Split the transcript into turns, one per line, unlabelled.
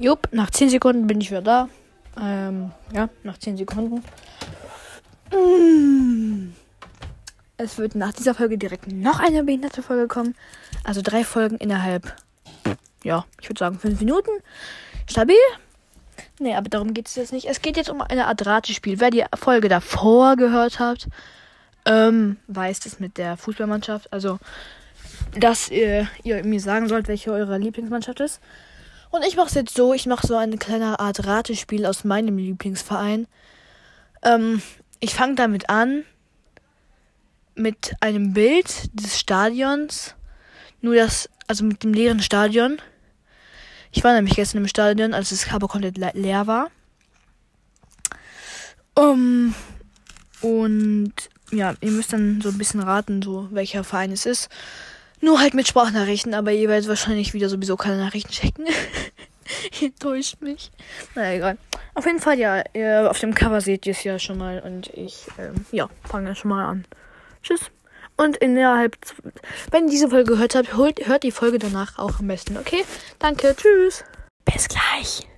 Jupp, nach 10 Sekunden bin ich wieder da. Ähm, ja, nach 10 Sekunden. Mm. Es wird nach dieser Folge direkt noch eine behinderte Folge kommen. Also drei Folgen innerhalb, ja, ich würde sagen 5 Minuten. Stabil. Nee, aber darum geht es jetzt nicht. Es geht jetzt um eine Art Ratespiel. Wer die Folge davor gehört hat, ähm, weiß das mit der Fußballmannschaft. Also, dass ihr, ihr mir sagen sollt, welche eure Lieblingsmannschaft ist. Und ich mache es jetzt so, ich mache so eine kleine Art Ratespiel aus meinem Lieblingsverein. Ähm, ich fange damit an mit einem Bild des Stadions. Nur das, also mit dem leeren Stadion. Ich war nämlich gestern im Stadion, als das aber komplett le leer war. Um, und ja, ihr müsst dann so ein bisschen raten, so welcher Verein es ist. Nur halt mit Sprachnachrichten, aber ihr werdet wahrscheinlich wieder sowieso keine Nachrichten checken. ihr enttäuscht mich. Na egal. Auf jeden Fall, ja, auf dem Cover seht ihr es ja schon mal und ich, ähm, ja, fange schon mal an. Tschüss. Und innerhalb, wenn ihr diese Folge gehört habt, hört, hört die Folge danach auch am besten, okay? Danke, tschüss. Bis gleich.